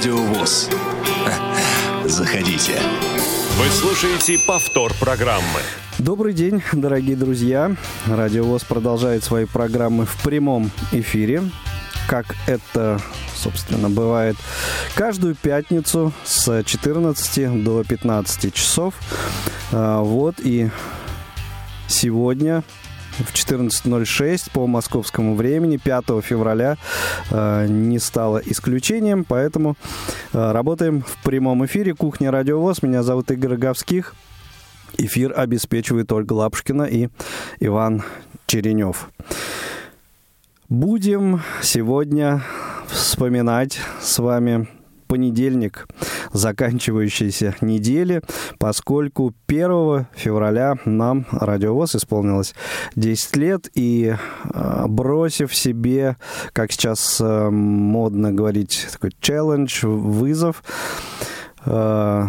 Радио ВОЗ. Заходите. Вы слушаете повтор программы. Добрый день, дорогие друзья. Радио ВОЗ продолжает свои программы в прямом эфире. Как это, собственно, бывает каждую пятницу с 14 до 15 часов. А, вот и сегодня в 14.06 по московскому времени 5 февраля э, не стало исключением, поэтому э, работаем в прямом эфире «Кухня Радиовоз». Меня зовут Игорь Роговских. Эфир обеспечивает Ольга Лапушкина и Иван Черенев. Будем сегодня вспоминать с вами понедельник заканчивающейся недели, поскольку 1 февраля нам радиовоз исполнилось 10 лет, и э, бросив себе, как сейчас э, модно говорить, такой челлендж, вызов, э,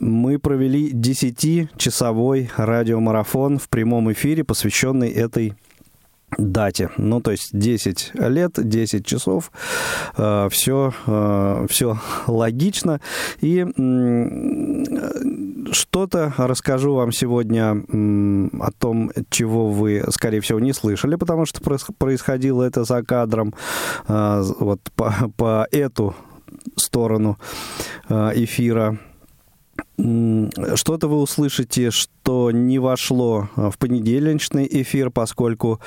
мы провели 10-часовой радиомарафон в прямом эфире, посвященный этой дате. Ну, то есть 10 лет, 10 часов, э, все, э, все логично. И что-то расскажу вам сегодня о том, чего вы, скорее всего, не слышали, потому что происходило это за кадром, э, вот по, по эту сторону эфира. Что-то вы услышите, что не вошло а, в понедельничный эфир, поскольку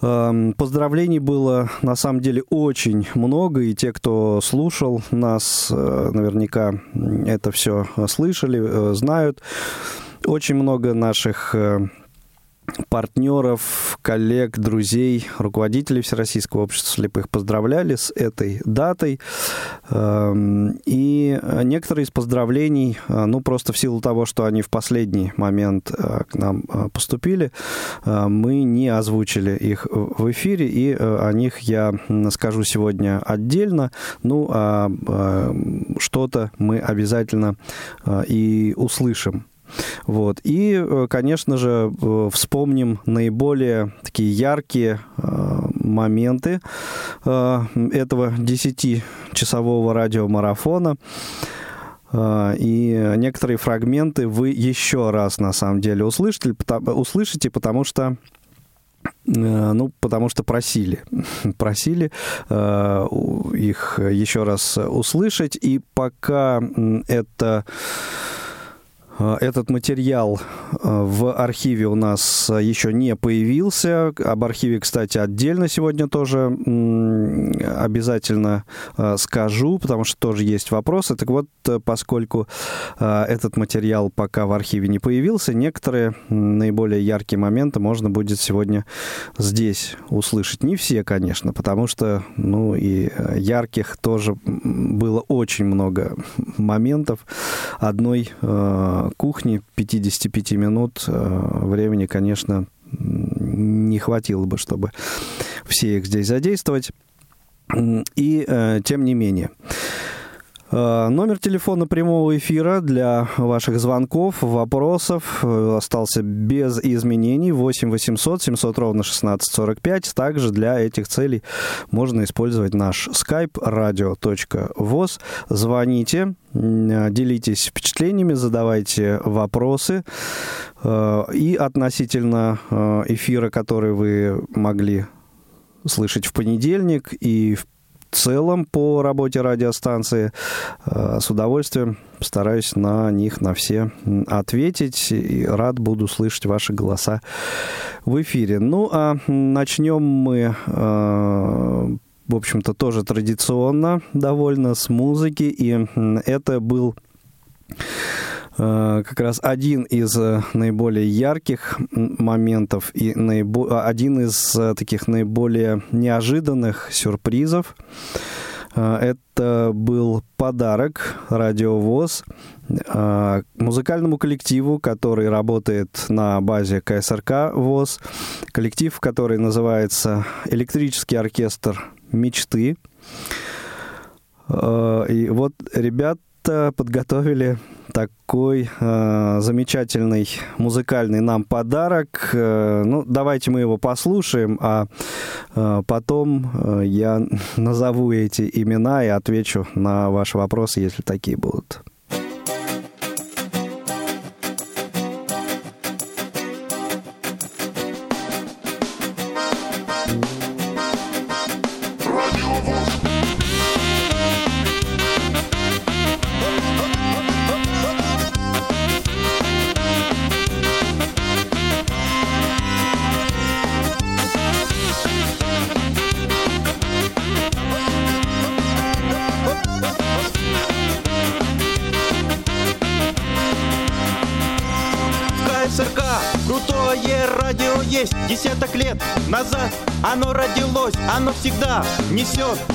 эм, Поздравлений было на самом деле очень много, и те, кто слушал нас, э, наверняка это все слышали, э, знают. Очень много наших э, партнеров, коллег, друзей, руководителей Всероссийского общества слепых поздравляли с этой датой. Эм, и некоторые из поздравлений, э, ну, просто в силу того, что они в последний момент э, к нам э, поступили, мы не озвучили их в эфире, и о них я скажу сегодня отдельно. Ну, а что-то мы обязательно и услышим. Вот. И, э, конечно же, э, вспомним наиболее такие яркие э, моменты этого 10-часового радиомарафона. И некоторые фрагменты вы еще раз, на самом деле, услышите, услышите потому что ну, потому что просили. Просили э, их еще раз услышать. И пока это этот материал э, в архиве у нас еще не появился. Об архиве, кстати, отдельно сегодня тоже обязательно э, скажу, потому что тоже есть вопросы. Так вот, поскольку этот материал пока в архиве не появился, некоторые наиболее яркие моменты можно будет сегодня здесь услышать. Не все, конечно, потому что, ну, и ярких тоже было очень много моментов одной кухни 55 минут э, времени, конечно, не хватило бы, чтобы все их здесь задействовать. И э, тем не менее. Э, номер телефона прямого эфира для ваших звонков, вопросов э, остался без изменений. 8 800 700 ровно 1645. Также для этих целей можно использовать наш skype radio.voz. Звоните, делитесь впечатлениями, задавайте вопросы. Э, и относительно эфира, который вы могли слышать в понедельник и в целом по работе радиостанции. Э, с удовольствием стараюсь на них, на все ответить. И рад буду слышать ваши голоса в эфире. Ну, а начнем мы э, в общем-то, тоже традиционно довольно с музыки. И это был как раз один из э, наиболее ярких моментов и наибо... А, один из э, таких наиболее неожиданных сюрпризов. Это был подарок радиовоз музыкальному коллективу, который работает на базе КСРК ВОЗ. Коллектив, который называется «Электрический оркестр мечты». И вот ребят ребята подготовили такой э, замечательный музыкальный нам подарок. Э, ну, давайте мы его послушаем, а э, потом э, я назову эти имена и отвечу на ваши вопросы, если такие будут.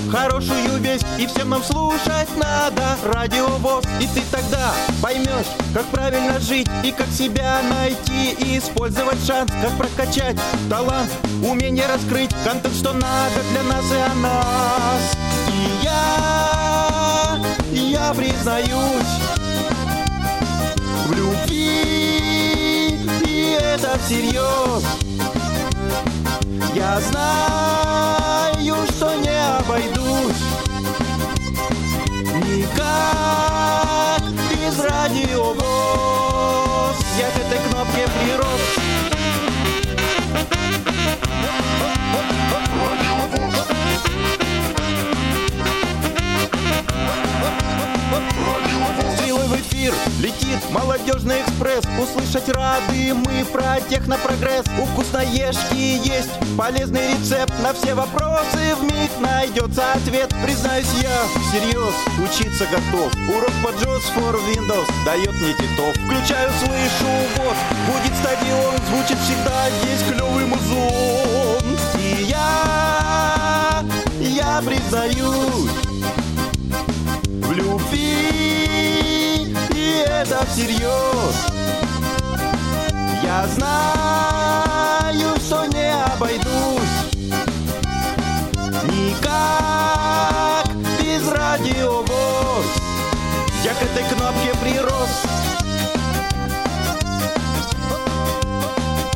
Хорошую весть И всем нам слушать надо. Радиовоз И ты тогда поймешь, как правильно жить И как себя найти. И использовать шанс Как прокачать талант, умение раскрыть Контент, что надо для нас и о нас. И я, я признаюсь В любви, и это всерьез я знаю, что не экспресс Услышать рады мы про технопрогресс. У вкусноежки есть полезный рецепт. На все вопросы в миг найдется ответ. Признаюсь я всерьез учиться готов. Урок по JOS for Windows дает мне титов. Включаю, слышу, вот будет стадион Звучит всегда. Здесь клевый музон. И я, я признаюсь в любви. Это всерьез Я знаю, что не обойдусь Никак без радиовоз Я к этой кнопке прирос.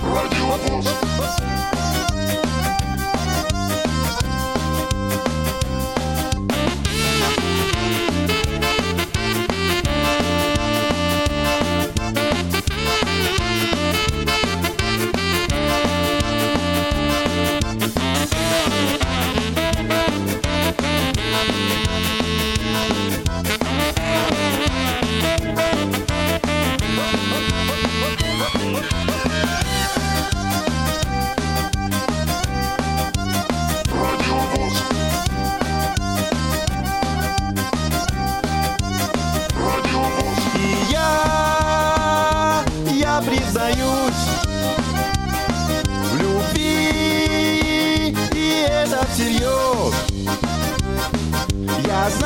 Радиовоз Mas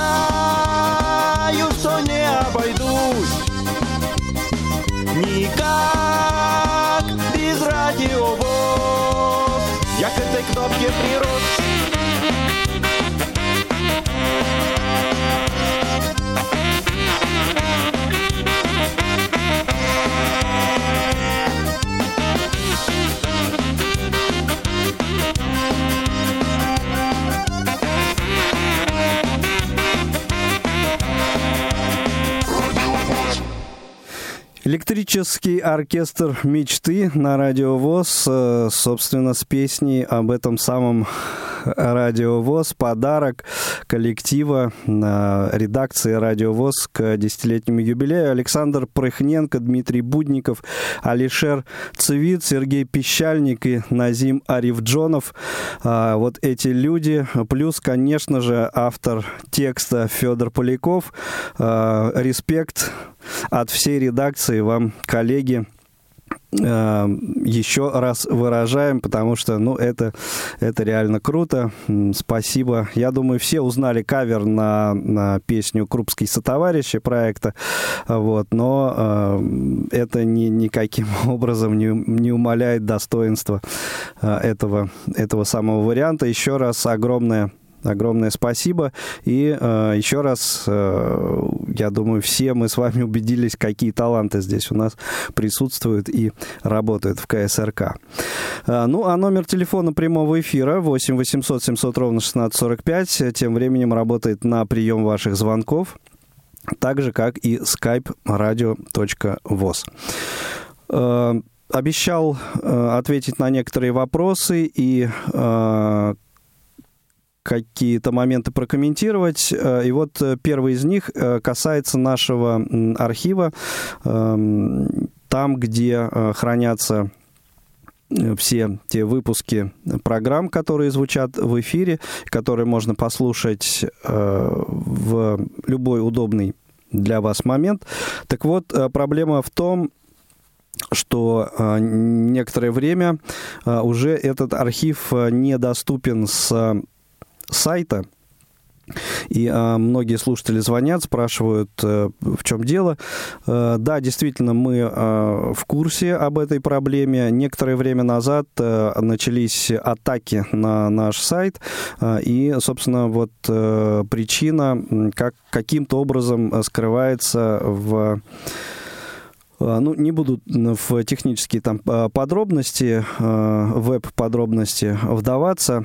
Электрический оркестр мечты на Радио ВОЗ, э, собственно, с песней об этом самом Радио ВОЗ, подарок коллектива редакции Радио ВОЗ к десятилетнему юбилею. Александр Прыхненко, Дмитрий Будников, Алишер Цивит, Сергей Пищальник и Назим Арифджонов. А, вот эти люди. Плюс, конечно же, автор текста Федор Поляков. А, респект от всей редакции вам, коллеги, э, еще раз выражаем, потому что, ну, это, это реально круто. Спасибо. Я думаю, все узнали кавер на, на песню «Крупский сотоварищи» проекта, вот, но э, это ни, никаким образом не, не умаляет достоинства э, этого, этого самого варианта. Еще раз огромное огромное спасибо. И э, еще раз, э, я думаю, все мы с вами убедились, какие таланты здесь у нас присутствуют и работают в КСРК. Э, ну, а номер телефона прямого эфира 8 800 700 ровно 1645 тем временем работает на прием ваших звонков, так же, как и skype radio.voz. Э, обещал э, ответить на некоторые вопросы и э, какие-то моменты прокомментировать. Э, и вот э, первый из них э, касается нашего архива, эм, там, где хранятся все те выпуски программ, которые звучат в эфире, которые можно послушать в любой удобный для вас момент. Так вот, проблема в том, что некоторое время уже этот архив недоступен с сайта. И а, многие слушатели звонят, спрашивают, а, в чем дело. А, да, действительно, мы а, в курсе об этой проблеме. Некоторое время назад а, начались атаки на наш сайт. А, и, собственно, вот а, причина как, каким-то образом скрывается в ну, не буду в технические там подробности, веб-подробности вдаваться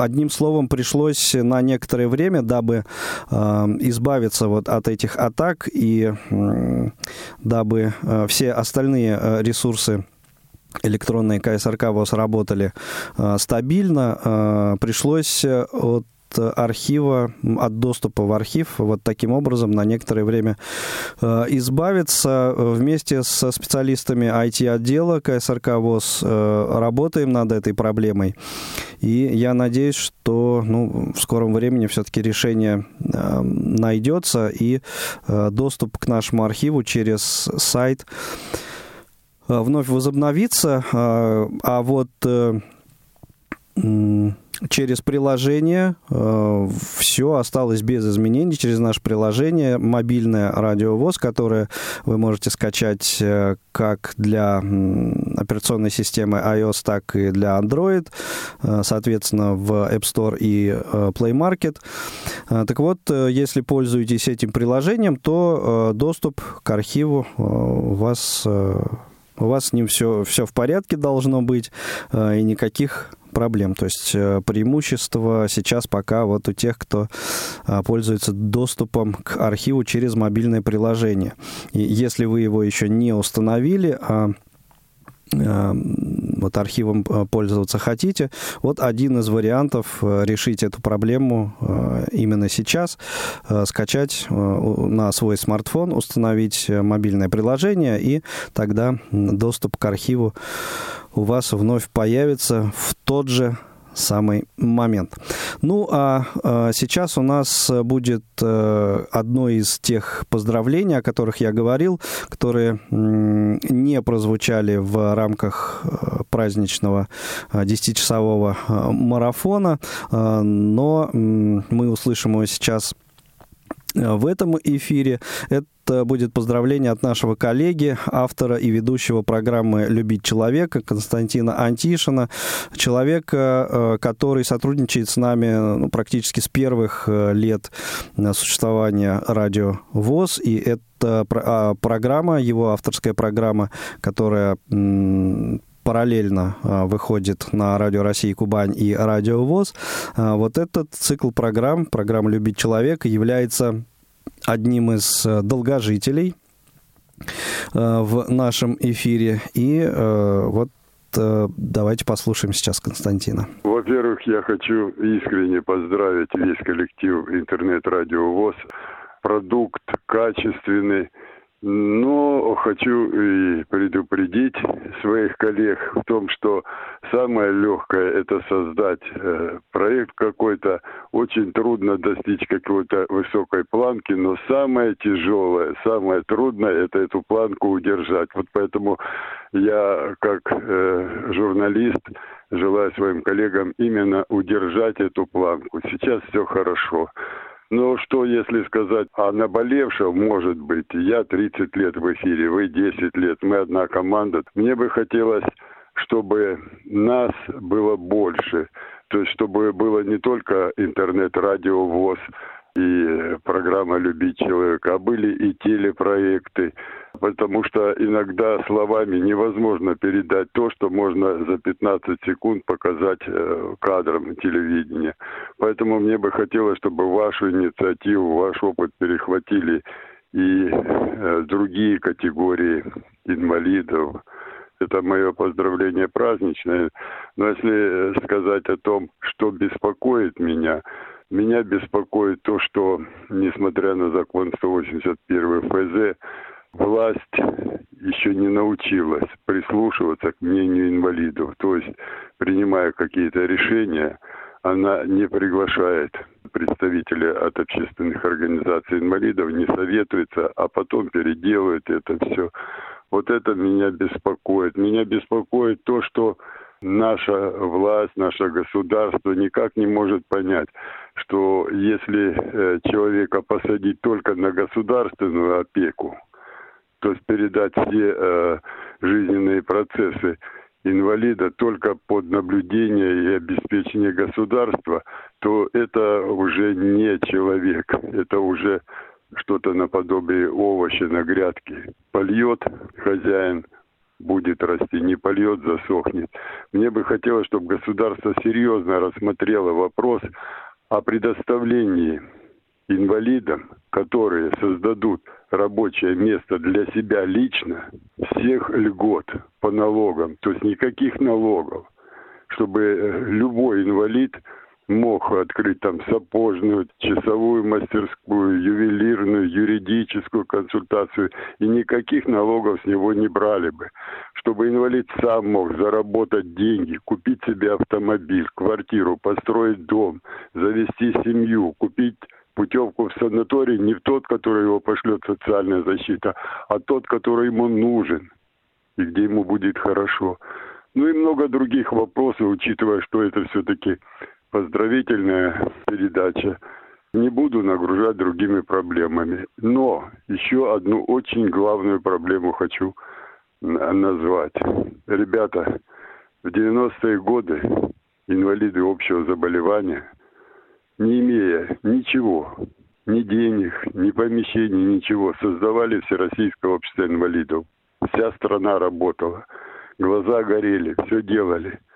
одним словом, пришлось на некоторое время, дабы э, избавиться вот от этих атак и э, дабы э, все остальные э, ресурсы электронные КСРК ВОЗ работали э, стабильно, э, пришлось от архива, от доступа в архив вот таким образом на некоторое время э, избавиться. Вместе со специалистами IT-отдела КСРК ВОЗ э, работаем над этой проблемой. И я надеюсь, что ну, в скором времени все-таки решение э, найдется и доступ к нашему архиву через сайт вновь возобновится. А вот через приложение э, все осталось без изменений. Через наше приложение мобильное радиовоз, которое вы можете скачать э, как для операционной системы iOS, так и для Android, э, соответственно, в App Store и Play Market. Так вот, если пользуетесь этим приложением, то доступ к архиву у вас... У вас с ним все, все в порядке должно быть, и никаких проблем. То есть э, преимущество сейчас пока вот у тех, кто э, пользуется доступом к архиву через мобильное приложение. И если вы его еще не установили, а вот архивом пользоваться хотите, вот один из вариантов решить эту проблему именно сейчас, скачать на свой смартфон, установить мобильное приложение, и тогда доступ к архиву у вас вновь появится в тот же самый момент. Ну, а, а сейчас у нас будет а, одно из тех поздравлений, о которых я говорил, которые не прозвучали в рамках а, праздничного 10-часового марафона, но мы услышим его сейчас в этом эфире. Это будет поздравление от нашего коллеги, автора и ведущего программы «Любить человека» Константина Антишина, человека, э, который сотрудничает с нами ну, практически с первых э, лет существования радио ВОЗ, и это а, программа, его авторская программа, которая параллельно выходит на Радио России Кубань и Радио ВОЗ. Вот этот цикл программ, программа «Любить человека» является одним из э, долгожителей э, в нашем эфире. И э, вот давайте послушаем сейчас Константина. Во-первых, я хочу искренне поздравить весь коллектив интернет-радио ВОЗ. Продукт качественный, но хочу и предупредить своих коллег в том, что самое легкое это создать э, проект какой-то. Очень трудно достичь какой-то высокой планки, но самое тяжелое, самое трудное это эту планку удержать. Вот поэтому я как э, журналист желаю своим коллегам именно удержать эту планку. Сейчас все хорошо. Ну, что если сказать о наболевшем, может быть, я 30 лет в эфире, вы 10 лет, мы одна команда. Мне бы хотелось, чтобы нас было больше. То есть, чтобы было не только интернет-радио ВОЗ и программа «Любить человека», а были и телепроекты, потому что иногда словами невозможно передать то, что можно за 15 секунд показать э, кадром телевидения. Поэтому мне бы хотелось, чтобы вашу инициативу, ваш опыт перехватили и э, другие категории инвалидов, это мое поздравление праздничное. Но если сказать о том, что беспокоит меня, меня беспокоит то, что, несмотря на закон 181 ФЗ, власть еще не научилась прислушиваться к мнению инвалидов. То есть, принимая какие-то решения, она не приглашает представителей от общественных организаций инвалидов, не советуется, а потом переделывает это все. Вот это меня беспокоит. Меня беспокоит то, что наша власть, наше государство никак не может понять, что если э, человека посадить только на государственную опеку, то есть передать все э, жизненные процессы инвалида только под наблюдение и обеспечение государства, то это уже не человек, это уже что-то наподобие овоща на грядке. Польет хозяин, будет расти, не польет, засохнет. Мне бы хотелось, чтобы государство серьезно рассмотрело вопрос о предоставлении инвалидам, которые создадут рабочее место для себя лично, всех льгот по налогам, то есть никаких налогов, чтобы э, любой инвалид мог открыть там сапожную, часовую мастерскую, ювелирную, юридическую консультацию, и никаких налогов с него не брали бы. Чтобы инвалид сам мог заработать деньги, купить себе автомобиль, квартиру, построить дом, завести семью, купить путевку в санаторий не в тот, который его пошлет социальная защита, а тот, который ему нужен и где ему будет хорошо. Ну и много других вопросов, учитывая, что это все-таки поздравительная передача. Не буду нагружать другими проблемами. Но еще одну очень главную проблему хочу назвать. Ребята, в 90-е годы инвалиды общего заболевания, не имея ничего, ни денег, ни помещений, ничего, создавали Всероссийское общество инвалидов. Вся страна работала, глаза горели, все делали –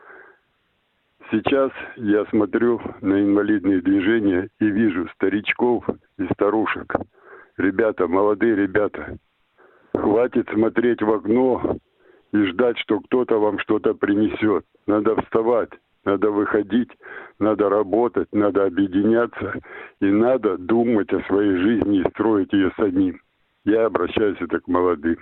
Сейчас я смотрю на инвалидные движения и вижу старичков и старушек. Ребята, молодые ребята, хватит смотреть в окно и ждать, что кто-то вам что-то принесет. Надо вставать, надо выходить, надо работать, надо объединяться и надо думать о своей жизни и строить ее самим. Я обращаюсь это к молодым.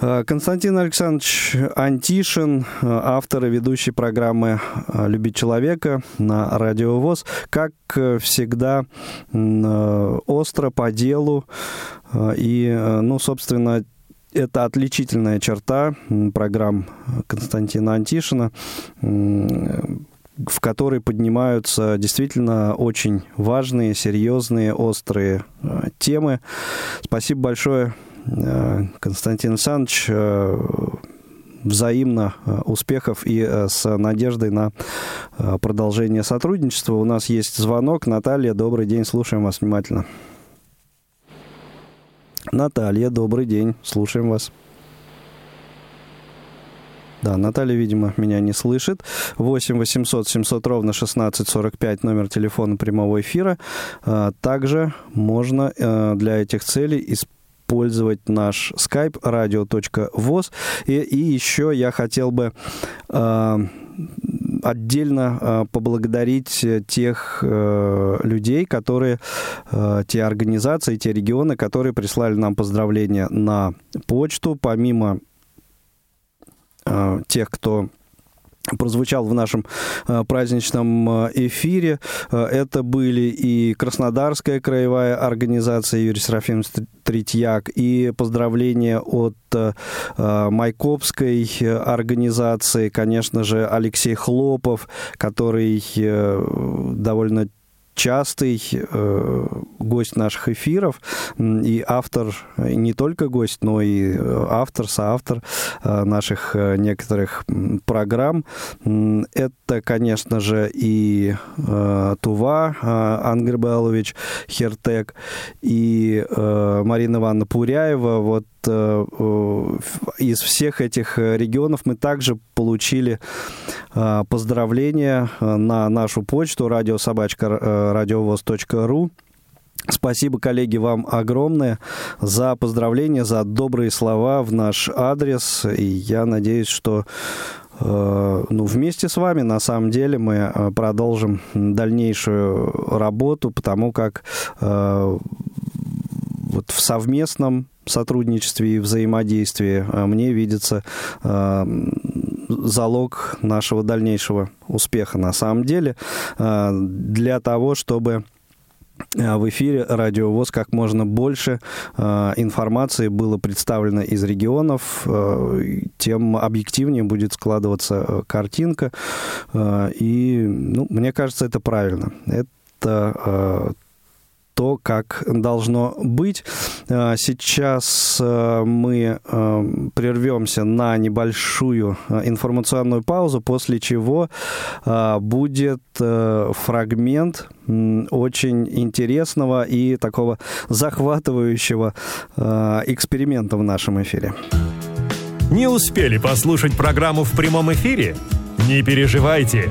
Э, Константин Александрович Антишин, э, автор и ведущий программы э, «Любить человека» на Радио ВОЗ. Как всегда, остро, по делу. И, ну, собственно, это отличительная черта программ Константина Антишина, в которой поднимаются действительно очень важные, серьезные, острые темы. Спасибо большое Э, Константин Александрович, э, взаимно успехов и с надеждой на продолжение сотрудничества. У нас есть звонок. Наталья, добрый день, слушаем вас внимательно. Наталья, добрый день, слушаем вас. Да, Наталья, видимо, меня не слышит. 8 800 700 ровно 1645 номер телефона прямого эфира. Также можно для этих целей использовать использовать наш skype radio.voz. И, и еще я хотел бы э, отдельно э, поблагодарить тех э, людей, которые, э, те организации, те регионы, которые прислали нам поздравления на почту, помимо э, тех, кто прозвучал в нашем э, праздничном э, эфире. Э, это были и Краснодарская краевая организация Юрий Серафим Третьяк, и поздравления от Майкопской организации, конечно же, Алексей Хлопов, который довольно частый гость наших эфиров и автор, не только гость, но и автор, соавтор наших некоторых программ. Это, конечно же, и Тува Ангребалович Хертек, и Марина Ивановна Пуряева. Вот из всех этих регионов мы также получили поздравления на нашу почту радиособачка радиовоз.ру. Спасибо, коллеги, вам огромное за поздравления, за добрые слова в наш адрес. И я надеюсь, что ну, вместе с вами, на самом деле, мы продолжим дальнейшую работу, потому как вот в совместном сотрудничестве и взаимодействии мне видится залог нашего дальнейшего успеха на самом деле. Для того, чтобы Э, в эфире Радио ВОЗ как можно больше э, информации было представлено из регионов, э, тем объективнее будет складываться картинка. И, ну, мне кажется, это правильно. Это то, как должно быть. А, сейчас а, мы а, прервемся на небольшую информационную паузу, после чего будет фрагмент очень интересного и такого захватывающего эксперимента в нашем эфире. Не успели послушать программу в прямом эфире? Не переживайте.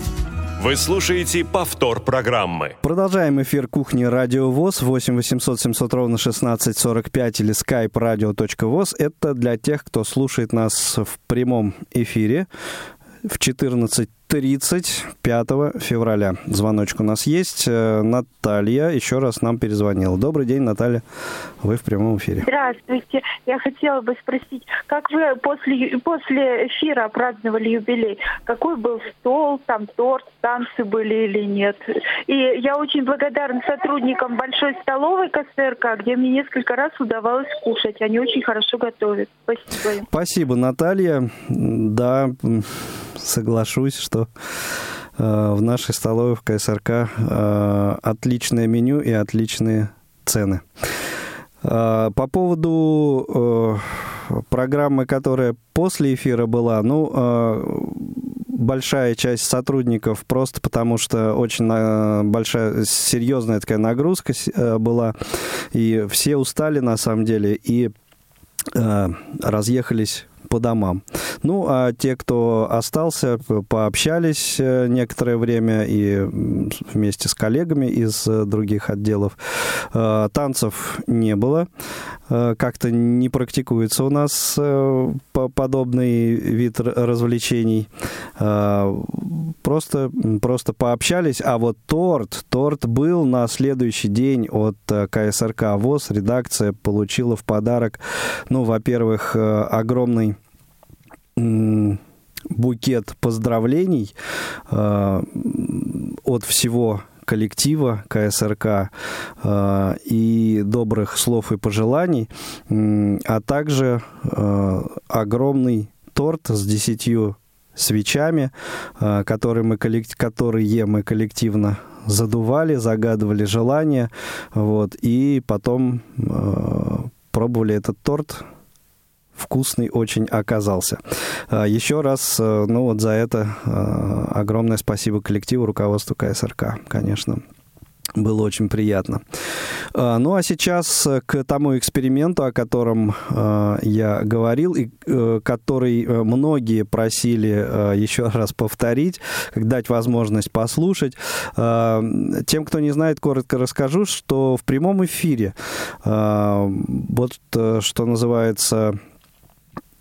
Вы слушаете повтор программы. Продолжаем эфир кухни Радио ВОЗ 8 800 700 ровно 16 45 или skype radio.voz. Это для тех, кто слушает нас в прямом эфире в 14 30 5 февраля. Звоночек у нас есть. Э, Наталья еще раз нам перезвонила. Добрый день, Наталья. Вы в прямом эфире. Здравствуйте. Я хотела бы спросить, как вы после, после эфира праздновали юбилей? Какой был стол, там торт, танцы были или нет? И я очень благодарна сотрудникам Большой столовой КСРК, где мне несколько раз удавалось кушать. Они очень хорошо готовят. Спасибо им. Спасибо, Наталья. Да, соглашусь, что э, в нашей столовой в КСРК э, отличное меню и отличные цены. Э, по поводу программы, которая после эфира была, ну, большая часть сотрудников просто потому, что очень большая, серьезная такая нагрузка была, и все устали на самом деле, и разъехались по домам. Ну, а те, кто остался, пообщались э, некоторое время и вместе с коллегами из э, других отделов. Э, танцев не было. Как-то не практикуется у нас подобный вид развлечений. Просто, просто пообщались. А вот торт, торт был на следующий день от КСРК ВОЗ. Редакция получила в подарок, ну, во-первых, огромный букет поздравлений э, от всего коллектива КСРК э, и добрых слов и пожеланий, а также э, огромный торт с десятью свечами, э, которые мы, которые мы коллективно задували, загадывали желания, вот, и потом э, пробовали этот торт вкусный очень оказался. А, еще раз, э, ну вот за это э, огромное спасибо коллективу, руководству КСРК, конечно. Было очень приятно. А, ну а сейчас к тому эксперименту, о котором э, я говорил, и который многие просили еще раз повторить, дать возможность послушать. А, тем, кто не знает, коротко расскажу, что в прямом эфире, вот что называется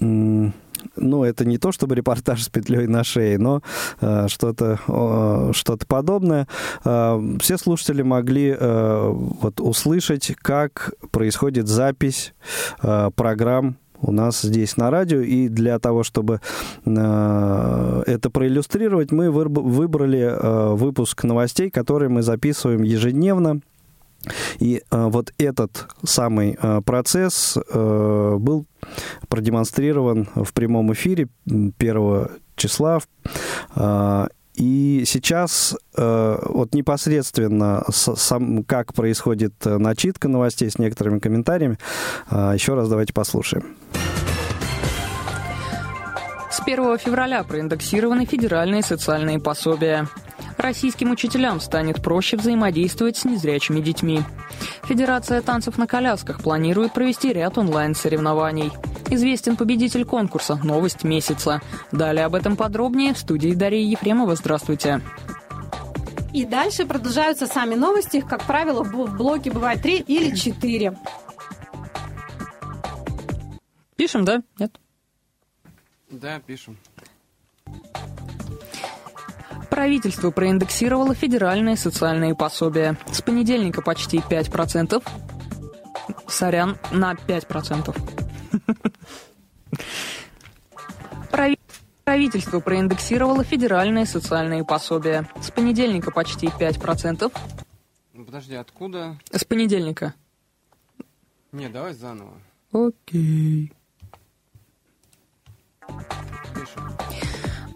ну, это не то чтобы репортаж с петлей на шее, но э, что-то э, что подобное. Э, все слушатели могли э, вот услышать, как происходит запись э, программ у нас здесь на радио. И для того, чтобы э, это проиллюстрировать, мы выбрали э, выпуск новостей, которые мы записываем ежедневно. И э, вот этот самый э, процесс э, был продемонстрирован в прямом эфире 1 числа. Э, и сейчас э, вот непосредственно с, сам, как происходит э, начитка новостей с некоторыми комментариями, э, еще раз давайте послушаем. С 1 февраля проиндексированы федеральные социальные пособия. Российским учителям станет проще взаимодействовать с незрячими детьми. Федерация танцев на колясках планирует провести ряд онлайн-соревнований. Известен победитель конкурса «Новость месяца». Далее об этом подробнее в студии Дарьи Ефремова. Здравствуйте. И дальше продолжаются сами новости. Их, как правило, в блоке бывает три или четыре. Пишем, да? Нет? Да, пишем. Правительство проиндексировало федеральные социальные пособия. С понедельника почти 5%. Сорян, на 5%. Правительство проиндексировало федеральные социальные пособия. С понедельника почти 5%. Ну, подожди, откуда? С понедельника. Не, давай заново. Окей. Пишем.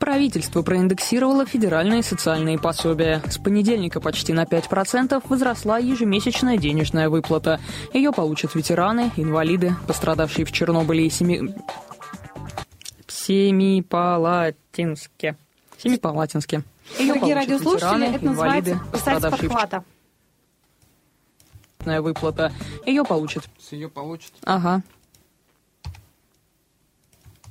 Правительство проиндексировало федеральные социальные пособия. С понедельника почти на 5% возросла ежемесячная денежная выплата. Ее получат ветераны, инвалиды, пострадавшие в Чернобыле и семи... Семипалатинске. Семипалатинске. Ее Дорогие радиослушатели, это называется пострадавшие подхвата. В... выплата. Ее получат. С ее получат? Ага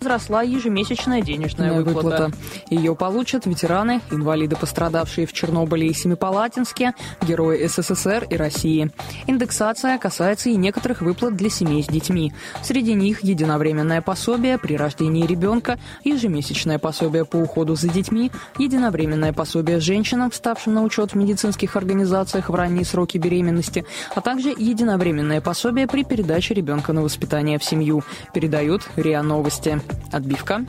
возросла ежемесячная денежная выплата. выплата. Ее получат ветераны, инвалиды, пострадавшие в Чернобыле и Семипалатинске, герои СССР и России. Индексация касается и некоторых выплат для семей с детьми. Среди них единовременное пособие при рождении ребенка, ежемесячное пособие по уходу за детьми, единовременное пособие женщинам, вставшим на учет в медицинских организациях в ранние сроки беременности, а также единовременное пособие при передаче ребенка на воспитание в семью, передают РИА Новости. Отбивка.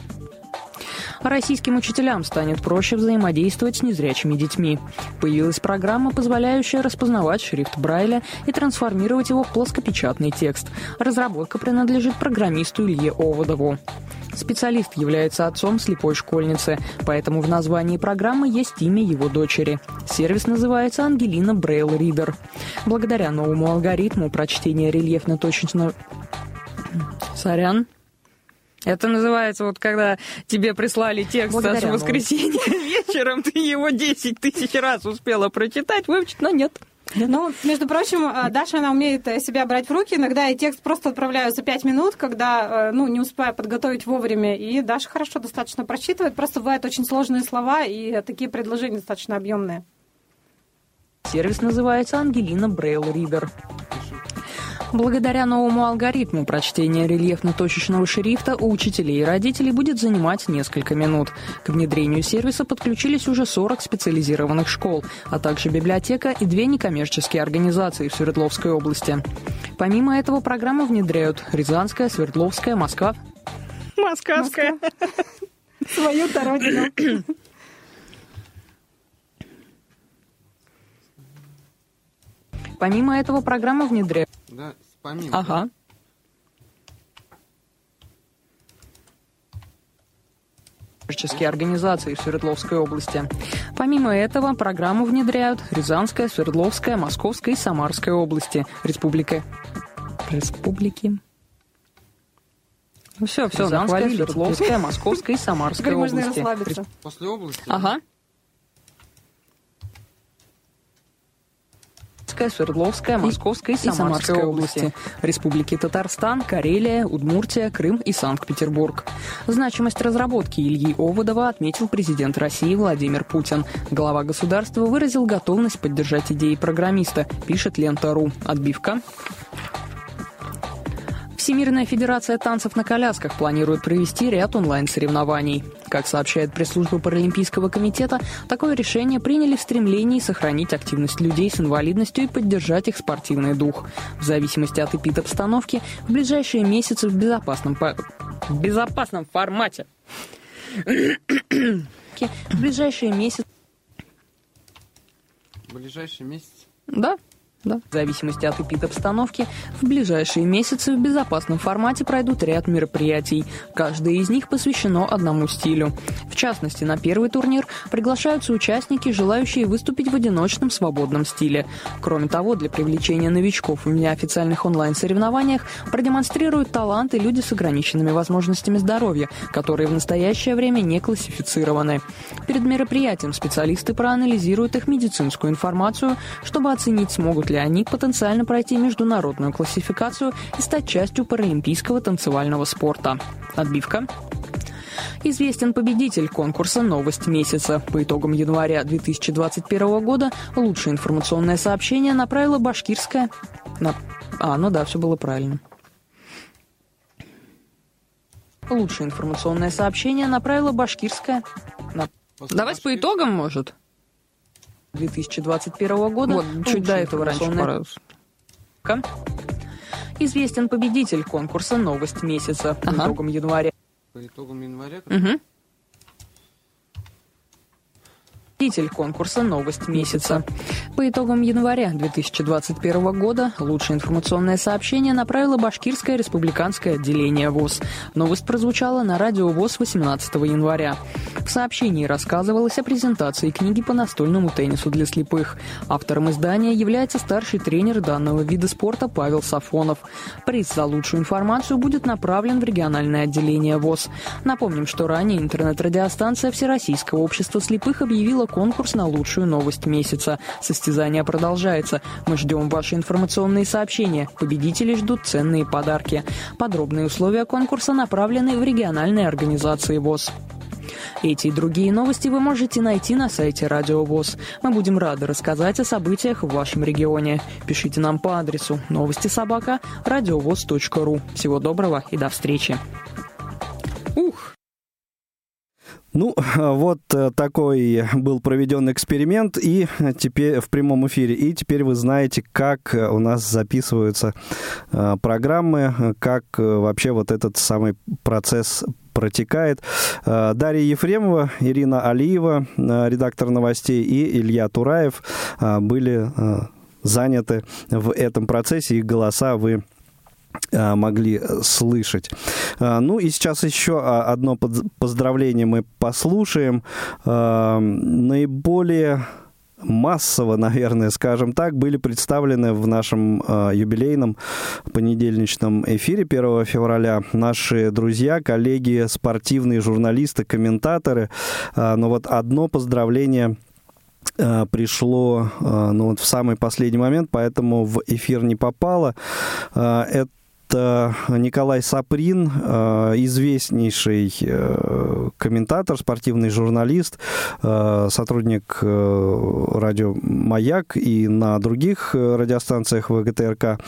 Российским учителям станет проще взаимодействовать с незрячими детьми. Появилась программа, позволяющая распознавать шрифт Брайля и трансформировать его в плоскопечатный текст. Разработка принадлежит программисту Илье Оводову. Специалист является отцом слепой школьницы, поэтому в названии программы есть имя его дочери. Сервис называется Ангелина Брейл Ридер. Благодаря новому алгоритму прочтения рельефно-точечно... Сорян, это называется, вот когда тебе прислали текст Благодаря с воскресенья вечером, ты его 10 тысяч раз успела прочитать, выучить, но нет. Ну, между прочим, э, Даша, она умеет э, себя брать в руки. Иногда я текст просто отправляю за пять минут, когда, э, ну, не успеваю подготовить вовремя. И Даша хорошо достаточно прочитывает. Просто бывают очень сложные слова и такие предложения достаточно объемные. Сервис называется Ангелина Брейл Ридер. Благодаря новому алгоритму прочтение рельефно-точечного шрифта у учителей и родителей будет занимать несколько минут. К внедрению сервиса подключились уже 40 специализированных школ, а также библиотека и две некоммерческие организации в Свердловской области. Помимо этого программу внедряют Рязанская, Свердловская, Москва... Москвская. Свою-то родину. Помимо этого программа внедряет... Да, Помимо. Ага. коммерческие организации в Свердловской области. Помимо этого, программу внедряют Рязанская, Свердловская, Московская и Самарская области. Республика... Республики... Ну все, все, Рязанская, Свердловская, Московская и Самарская области. После области? Ага. Кировская, Свердловская, Московская и, и Самарская области, Республики Татарстан, Карелия, Удмуртия, Крым и Санкт-Петербург. Значимость разработки Ильи Оводова отметил президент России Владимир Путин. Глава государства выразил готовность поддержать идеи программиста, пишет Лента.ру. Отбивка. Всемирная федерация танцев на колясках планирует провести ряд онлайн-соревнований. Как сообщает пресс-служба Паралимпийского комитета, такое решение приняли в стремлении сохранить активность людей с инвалидностью и поддержать их спортивный дух. В зависимости от эпид-обстановки, в ближайшие месяцы в безопасном, по... в безопасном формате в ближайшие месяцы... В ближайшие месяцы? Да, да. В зависимости от эпид-обстановки, в ближайшие месяцы в безопасном формате пройдут ряд мероприятий. Каждое из них посвящено одному стилю. В частности, на первый турнир приглашаются участники, желающие выступить в одиночном свободном стиле. Кроме того, для привлечения новичков в неофициальных онлайн-соревнованиях продемонстрируют таланты люди с ограниченными возможностями здоровья, которые в настоящее время не классифицированы. Перед мероприятием специалисты проанализируют их медицинскую информацию, чтобы оценить, смогут ли ли они потенциально пройти международную классификацию и стать частью паралимпийского танцевального спорта. Отбивка. Известен победитель конкурса «Новость месяца». По итогам января 2021 года лучшее информационное сообщение направила башкирская... На... А, ну да, все было правильно. Лучшее информационное сообщение направила башкирская... На... Давай по итогам, может? 2021 года. Вот, чуть до этого раньше пора. Известен победитель конкурса «Новость месяца» ага. по итогам января. По итогам января? Угу победитель конкурса «Новость месяца». По итогам января 2021 года лучшее информационное сообщение направило Башкирское республиканское отделение ВОЗ. Новость прозвучала на радио ВОЗ 18 января. В сообщении рассказывалось о презентации книги по настольному теннису для слепых. Автором издания является старший тренер данного вида спорта Павел Сафонов. Приз за лучшую информацию будет направлен в региональное отделение ВОЗ. Напомним, что ранее интернет-радиостанция Всероссийского общества слепых объявила конкурс на лучшую новость месяца. Состязание продолжается. Мы ждем ваши информационные сообщения. Победители ждут ценные подарки. Подробные условия конкурса направлены в региональные организации ВОЗ. Эти и другие новости вы можете найти на сайте Радио ВОЗ. Мы будем рады рассказать о событиях в вашем регионе. Пишите нам по адресу новости собака ру. Всего доброго и до встречи. Ух! Ну, вот э, такой был проведен эксперимент и теперь в прямом эфире. И теперь вы знаете, как у нас записываются э, программы, как э, вообще вот этот самый процесс протекает. Дарья Ефремова, Ирина Алиева, редактор новостей, и Илья Тураев были заняты в этом процессе. Их голоса вы Э, могли слышать. Э, ну и сейчас еще одно поздравление мы послушаем. Э, наиболее массово, наверное, скажем так, были представлены в нашем э, юбилейном понедельничном эфире 1 февраля наши друзья, коллеги, спортивные журналисты, комментаторы. Э, но вот одно поздравление Э, пришло э, ну, вот в самый последний момент, поэтому в эфир не попало. Э, это это Николай Саприн, э, известнейший э, комментатор, спортивный журналист, э, сотрудник радио «Маяк» и на других радиостанциях ВГТРК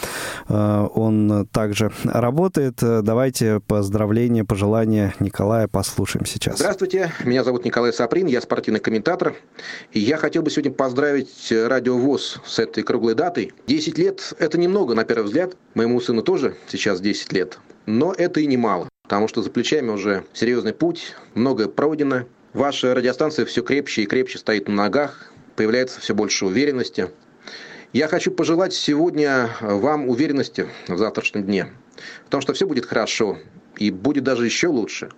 он также работает. Давайте поздравления, пожелания Николая послушаем сейчас. Здравствуйте, меня зовут Николай Саприн, я спортивный комментатор. И я хотел бы сегодня поздравить Радио ВОЗ с этой круглой датой. Десять лет – это немного, на первый взгляд. Моему сыну тоже сейчас 10 лет. Но это и немало, потому что за плечами уже серьезный путь, многое пройдено. Ваша радиостанция все крепче и крепче стоит на ногах, появляется все больше уверенности. Я хочу пожелать сегодня вам уверенности в завтрашнем дне, в том, что все будет хорошо и будет даже еще лучше.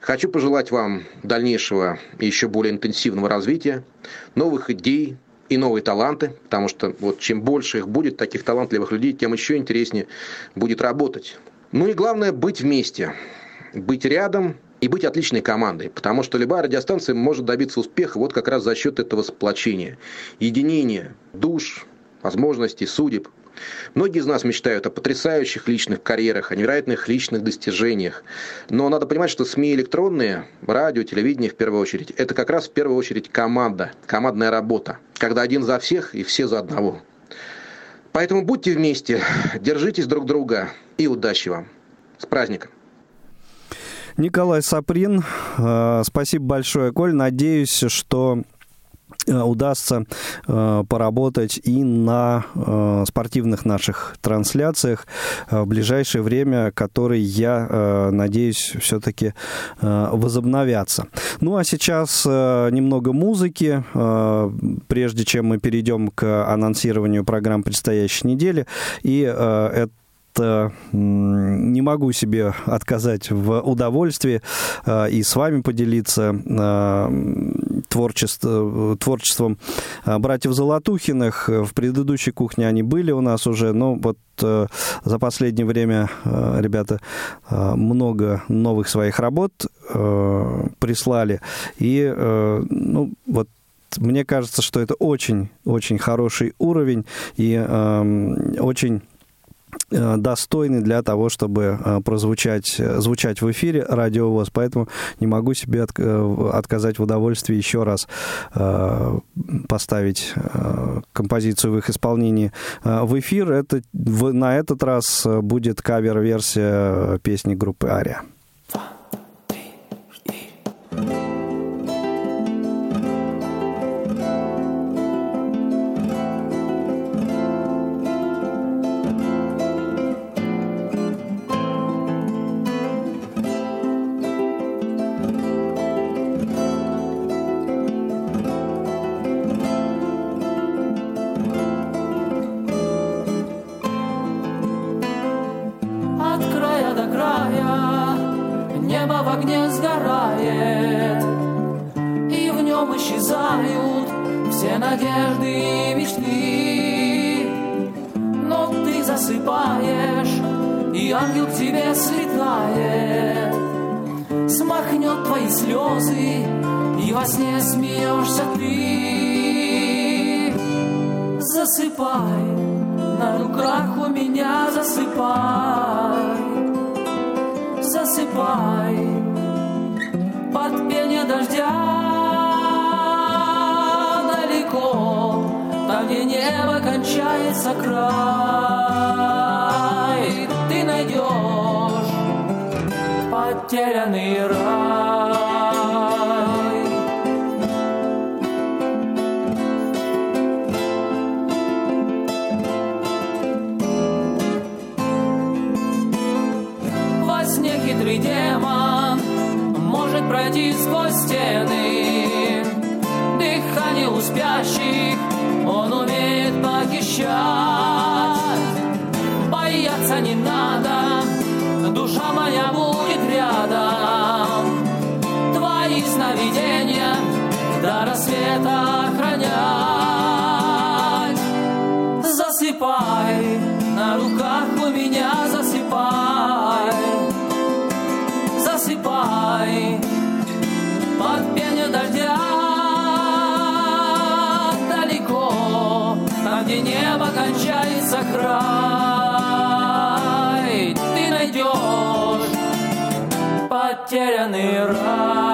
Хочу пожелать вам дальнейшего и еще более интенсивного развития, новых идей, и новые таланты, потому что вот чем больше их будет, таких талантливых людей, тем еще интереснее будет работать. Ну и главное быть вместе, быть рядом и быть отличной командой, потому что любая радиостанция может добиться успеха вот как раз за счет этого сплочения, единения душ, возможностей, судеб – Многие из нас мечтают о потрясающих личных карьерах, о невероятных личных достижениях. Но надо понимать, что СМИ электронные, радио, телевидение в первую очередь, это как раз в первую очередь команда, командная работа, когда один за всех и все за одного. Поэтому будьте вместе, держитесь друг друга и удачи вам. С праздником! Николай Саприн, э, спасибо большое, Коль. Надеюсь, что удастся э, поработать и на э, спортивных наших трансляциях э, в ближайшее время, которые, я э, надеюсь, все-таки э, возобновятся. Ну а сейчас э, немного музыки, э, прежде чем мы перейдем к анонсированию программ предстоящей недели. И э, это не могу себе отказать в удовольствии э, и с вами поделиться э, творчество, творчеством э, братьев Золотухиных. В предыдущей кухне они были у нас уже, но вот за последнее время ребята много новых своих работ прислали. И, ну, вот мне кажется, что это очень-очень хороший уровень и очень Э, достойный для того, чтобы э, прозвучать, э, звучать в эфире радиовоз, поэтому не могу себе от, отказать в удовольствии еще раз поставить композицию в их исполнении в эфир. Это, в, на этот раз будет кавер-версия песни группы «Ария». демон может пройти сквозь стены. Дыхание у спящих он умеет похищать. Бояться не надо, душа моя будет рядом. Твои сновидения до рассвета охранять. Засыпай на руках у меня засыпай. Потерянный рай.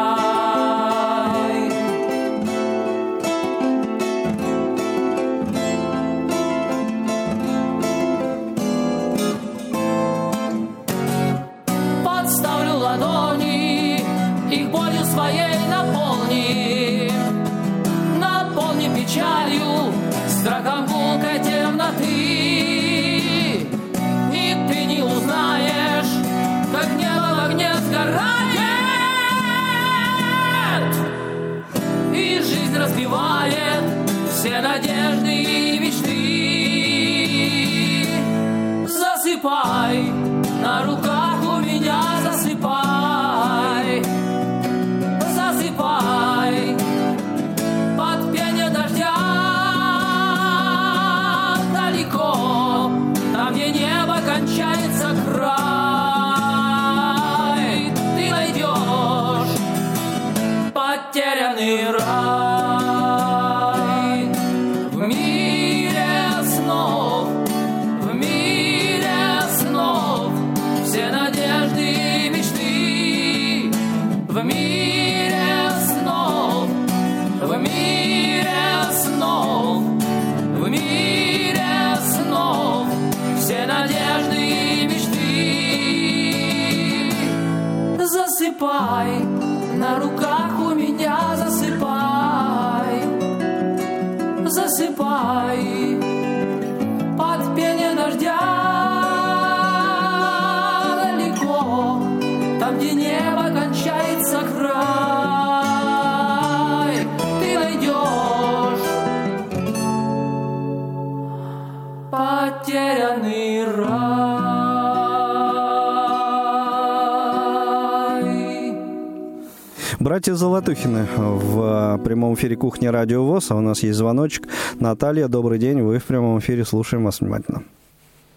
Братья Золотухины в прямом эфире «Кухня Радио ВОЗ», а у нас есть звоночек. Наталья, добрый день, вы в прямом эфире, слушаем вас внимательно.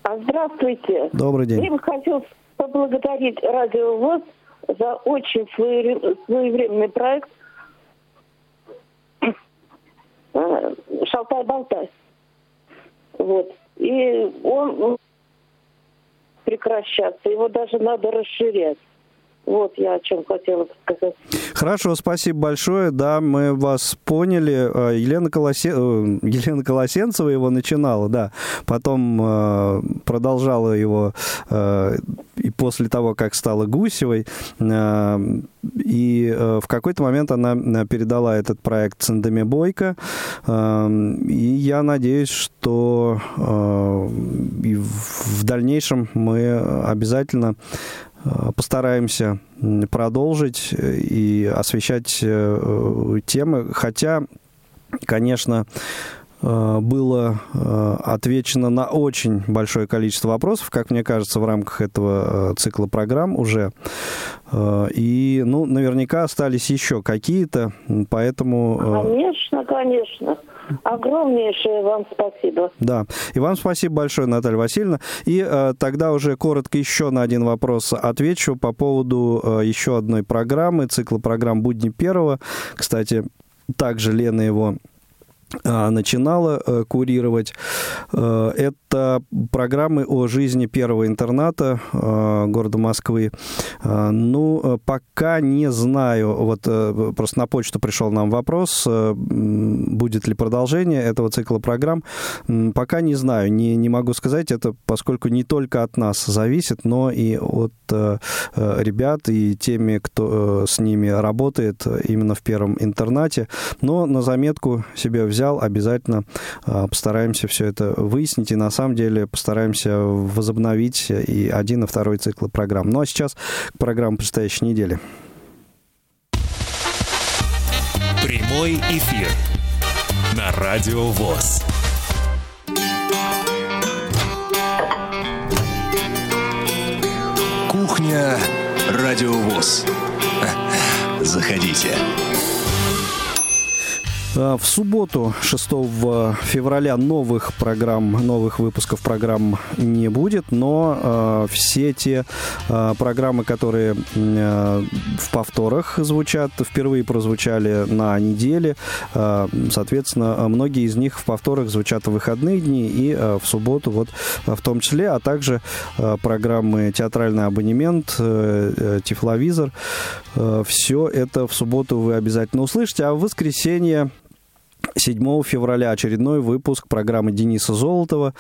А, Здравствуйте. Добрый день. Я бы хотел поблагодарить Радио ВОЗ за очень своевре- своевременный проект э, «Шалтай-болтай». Вот. И он прекращаться, его даже надо расширять. Вот я о чем хотела сказать. Хорошо, спасибо большое. Да, мы вас поняли. Э, Елена, Колосе... э, Елена Колосенцева его начинала, да. Потом э, продолжала его э, и после того, как стала Гусевой. Э, и э, в какой-то момент она передала этот проект Сандеме Бойко. И я надеюсь, что и в дальнейшем мы обязательно постараемся м, продолжить э, и освещать э, темы, хотя, конечно, э, было э, отвечено на очень большое количество вопросов, как мне кажется, в рамках этого э, цикла программ уже. Э, И, ну, наверняка остались еще какие-то, поэтому... э, Конечно, конечно. Огромнейшее вам спасибо. Да. И вам спасибо большое, Наталья Васильевна. И э, тогда уже коротко еще на один вопрос отвечу по поводу э, еще одной программы, цикла программ «Будни первого». Кстати, также Лена его начинала э, курировать. Э, Это программы о жизни первого интерната э, города Москвы. Э, Ну, э, пока не знаю, вот э, просто на почту пришел нам вопрос, э, будет ли продолжение этого цикла программ. Пока не знаю, не, не могу сказать это, поскольку не только от нас зависит, но и от э, э, ребят и теми, кто э, с ними работает именно в первом интернате. Но на заметку себе взял, обязательно э, постараемся все это выяснить и на самом деле постараемся возобновить и один, и второй циклы программ. Ну а сейчас к программам предстоящей недели. Прямой эфир на Радио ВОЗ. Кухня Радиовоз. Заходите. А, В субботу, 6 февраля, новых программ, новых выпусков программ не будет, но э, все те э, программы, которые в повторах звучат, впервые прозвучали на неделе, соответственно, многие из них в повторах звучат в выходные дни и в субботу, вот в том числе, а также программы «Театральный абонемент», э, э, «Тифловизор». Э, Все это в субботу вы обязательно услышите, а в воскресенье 7 февраля очередной выпуск программы Дениса Золотова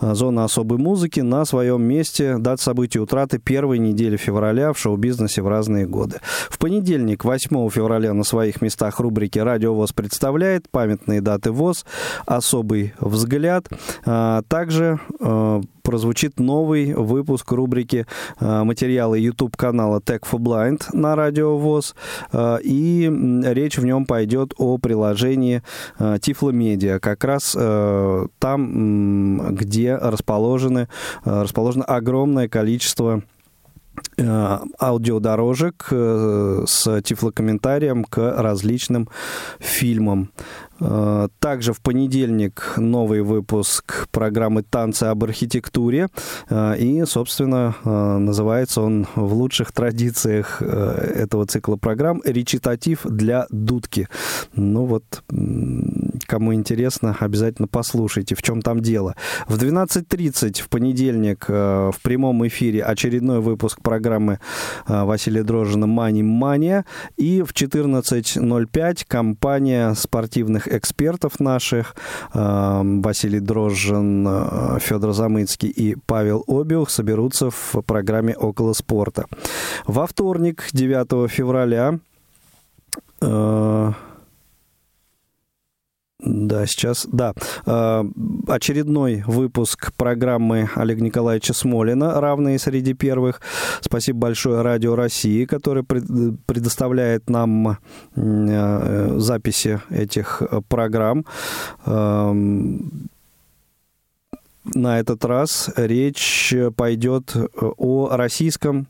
«Зона особой музыки» на своем месте. Дата событий утраты первой недели февраля в шоу-бизнесе в разные годы. В понедельник, 8 февраля, на своих местах рубрики «Радио ВОЗ» представляет памятные даты ВОЗ, особый взгляд. А, Также э, прозвучит новый выпуск рубрики э, материалы YouTube-канала Tech for Blind на Радио ВОЗ. Э, И речь в нем пойдет о приложении э, Tiflo Media, как раз э, там, где расположены, э, расположено огромное количество э, аудиодорожек э, с тифлокомментарием к различным фильмам. Э, Также в понедельник новый выпуск программы «Танцы об архитектуре». Э, И, собственно, э, называется он в лучших традициях этого цикла программ «Речитатив для дудки». Ну вот, Кому интересно, обязательно послушайте, в чем там дело. В 12.30 в понедельник э, в прямом эфире очередной выпуск программы э, Василия Дрожжина «Мани Мания». И в 14.05 компания спортивных экспертов наших э, Василий Дрожжин, Федор Замыцкий и Павел Обиух соберутся в программе «Около спорта». Во вторник, 9 февраля, да, сейчас, да. Э, очередной выпуск программы Олега Николаевича Смолина «Равные среди первых». Спасибо большое Радио России, которое предоставляет нам э, записи этих программ. Эм, на этот раз речь пойдет о Российском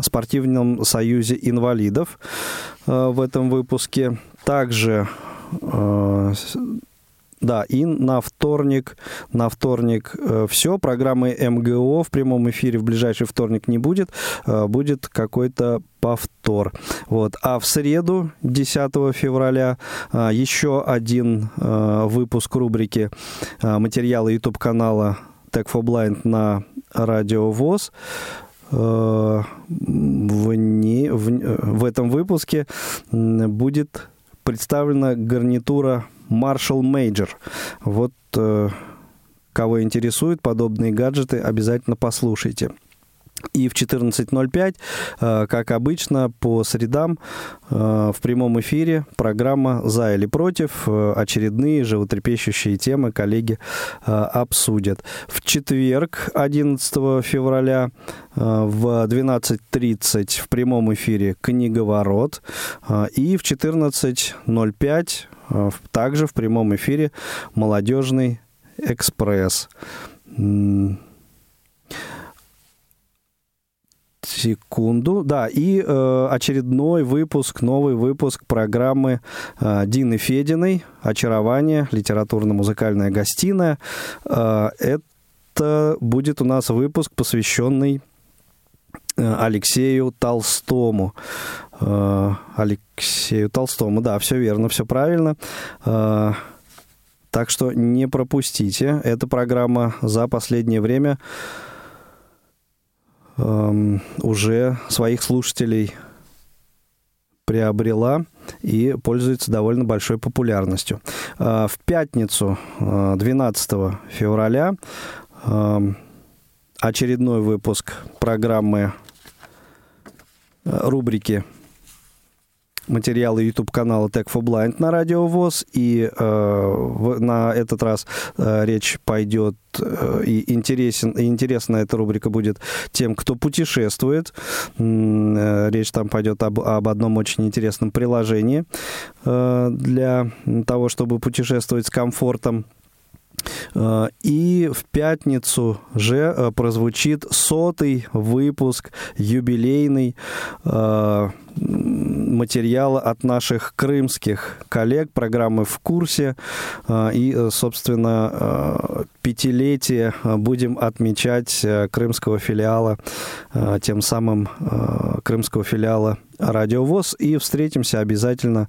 спортивном союзе инвалидов э, в этом выпуске. Также Э, да, и на вторник, на вторник э, все. Программы МГО в прямом эфире в ближайший вторник не будет. Э, будет какой-то повтор. Вот. А в среду, 10 февраля, э, еще один э, выпуск рубрики э, материалы YouTube-канала Tech for Blind на Радио ВОЗ. Э, в, не, в, в этом выпуске будет представлена гарнитура Marshall Major. Вот э, кого интересуют подобные гаджеты, обязательно послушайте. И в 14.05, э, как обычно, по средам э, в прямом эфире программа «За или против». Э, очередные животрепещущие темы коллеги обсудят. В четверг, 11 февраля, в 12.30 в прямом эфире «Книговорот». И в 14.05 также в прямом эфире «Молодежный экспресс». Секунду. Да, и э, очередной выпуск, новый выпуск программы э, Дины Фединой «Очарование. Литературно-музыкальная гостиная». Э, это будет у нас выпуск, посвященный э, Алексею Толстому. Э, Алексею Толстому, да, все верно, все правильно. Э, так что не пропустите. Эта программа за последнее время Эм, уже своих слушателей приобрела и пользуется довольно большой популярностью. Э, в пятницу, 12 э, февраля, эм, очередной выпуск программы э, рубрики материалы YouTube-канала Tech for Blind на Радио ВОЗ, и э, на этот раз э, речь пойдет э, и, интересен, и интересна эта рубрика будет тем, кто путешествует. Э, речь там пойдет об, об одном очень интересном приложении э, для того, чтобы путешествовать с комфортом. Э, и в пятницу же э, прозвучит сотый выпуск юбилейный э, материала от наших крымских коллег программы «В курсе». И, собственно, пятилетие будем отмечать крымского филиала, тем самым крымского филиала Радиовоз. И встретимся обязательно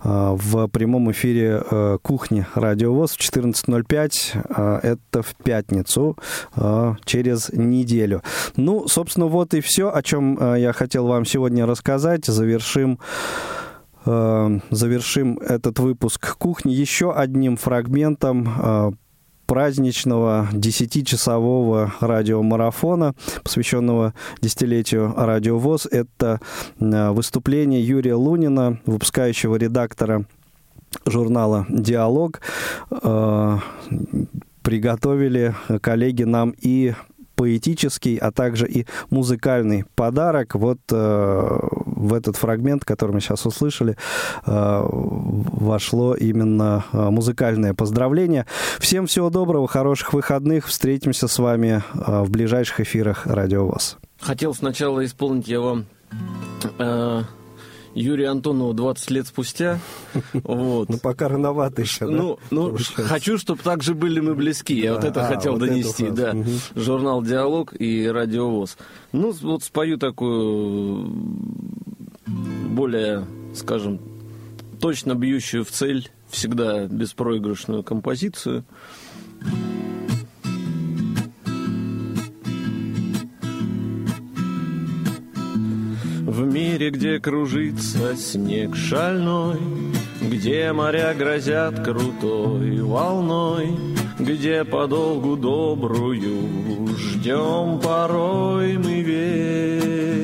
а, в прямом эфире э, кухни Радиовоз в 14.05. А, это в пятницу через неделю. Ну, собственно, вот и все, о чем я хотел вам сегодня рассказать. Завершим завершим этот выпуск кухни еще одним фрагментом праздничного 10-часового радиомарафона, посвященного десятилетию радиовоз. Это э, выступление Юрия Лунина, выпускающего редактора журнала «Диалог». Э, приготовили коллеги нам и поэтический, а также и музыкальный подарок. Вот э, в этот фрагмент, который мы сейчас услышали, э, вошло именно э, музыкальное поздравление. Всем всего доброго, хороших выходных. Встретимся с вами э, в ближайших эфирах Радио ВОЗ. Хотел сначала исполнить я вам э, Юрия Антонова 20 лет спустя. Вот. Ну, пока рановато еще, Ну, ну хочу, чтобы так же были мы близки. Я вот это а, хотел донести, да. Журнал «Диалог» и «Радиовоз». Ну, вот спою такую более, скажем, точно бьющую в цель, всегда беспроигрышную композицию. В мире, где кружится снег шальной, Где моря грозят крутой волной, Где подолгу добрую ждем порой мы весть.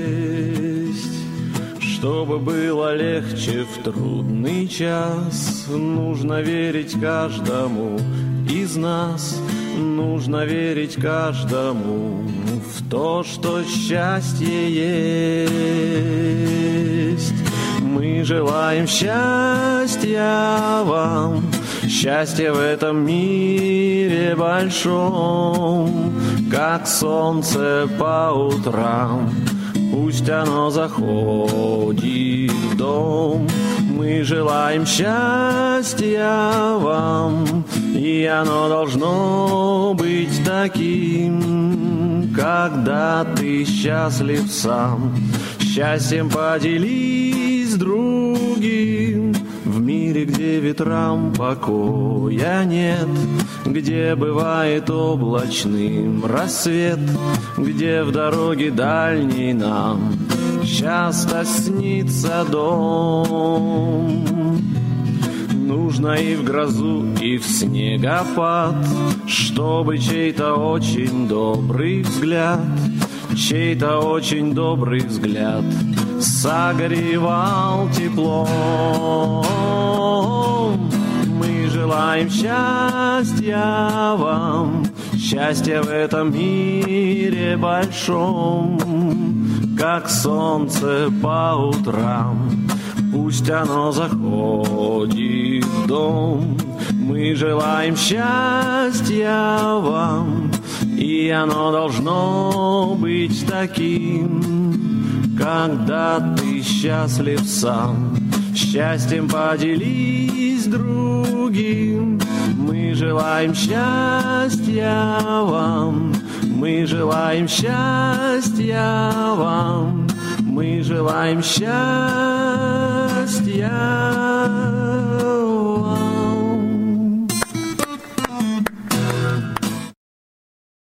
Чтобы было легче в трудный час, Нужно верить каждому из нас, Нужно верить каждому в то, что счастье есть. Мы желаем счастья вам, счастье в этом мире большом, как солнце по утрам. Пусть оно заходит в дом, мы желаем счастья вам, и оно должно быть таким, когда ты счастлив сам. Счастьем поделись другим В мире, где ветрам покоя нет Где бывает облачным рассвет Где в дороге дальней нам Часто снится дом. Нужно и в грозу, и в снегопад Чтобы чей-то очень добрый взгляд Чей-то очень добрый взгляд Согревал теплом. Мы желаем счастья вам Счастья в этом мире большом Как солнце по утрам. Пусть оно заходит в дом. Мы желаем счастья вам И оно должно быть таким. Когда ты счастлив сам Счастьем поделись другим. Мы желаем счастья вам Мы желаем счастья вам. Мы желаем счастья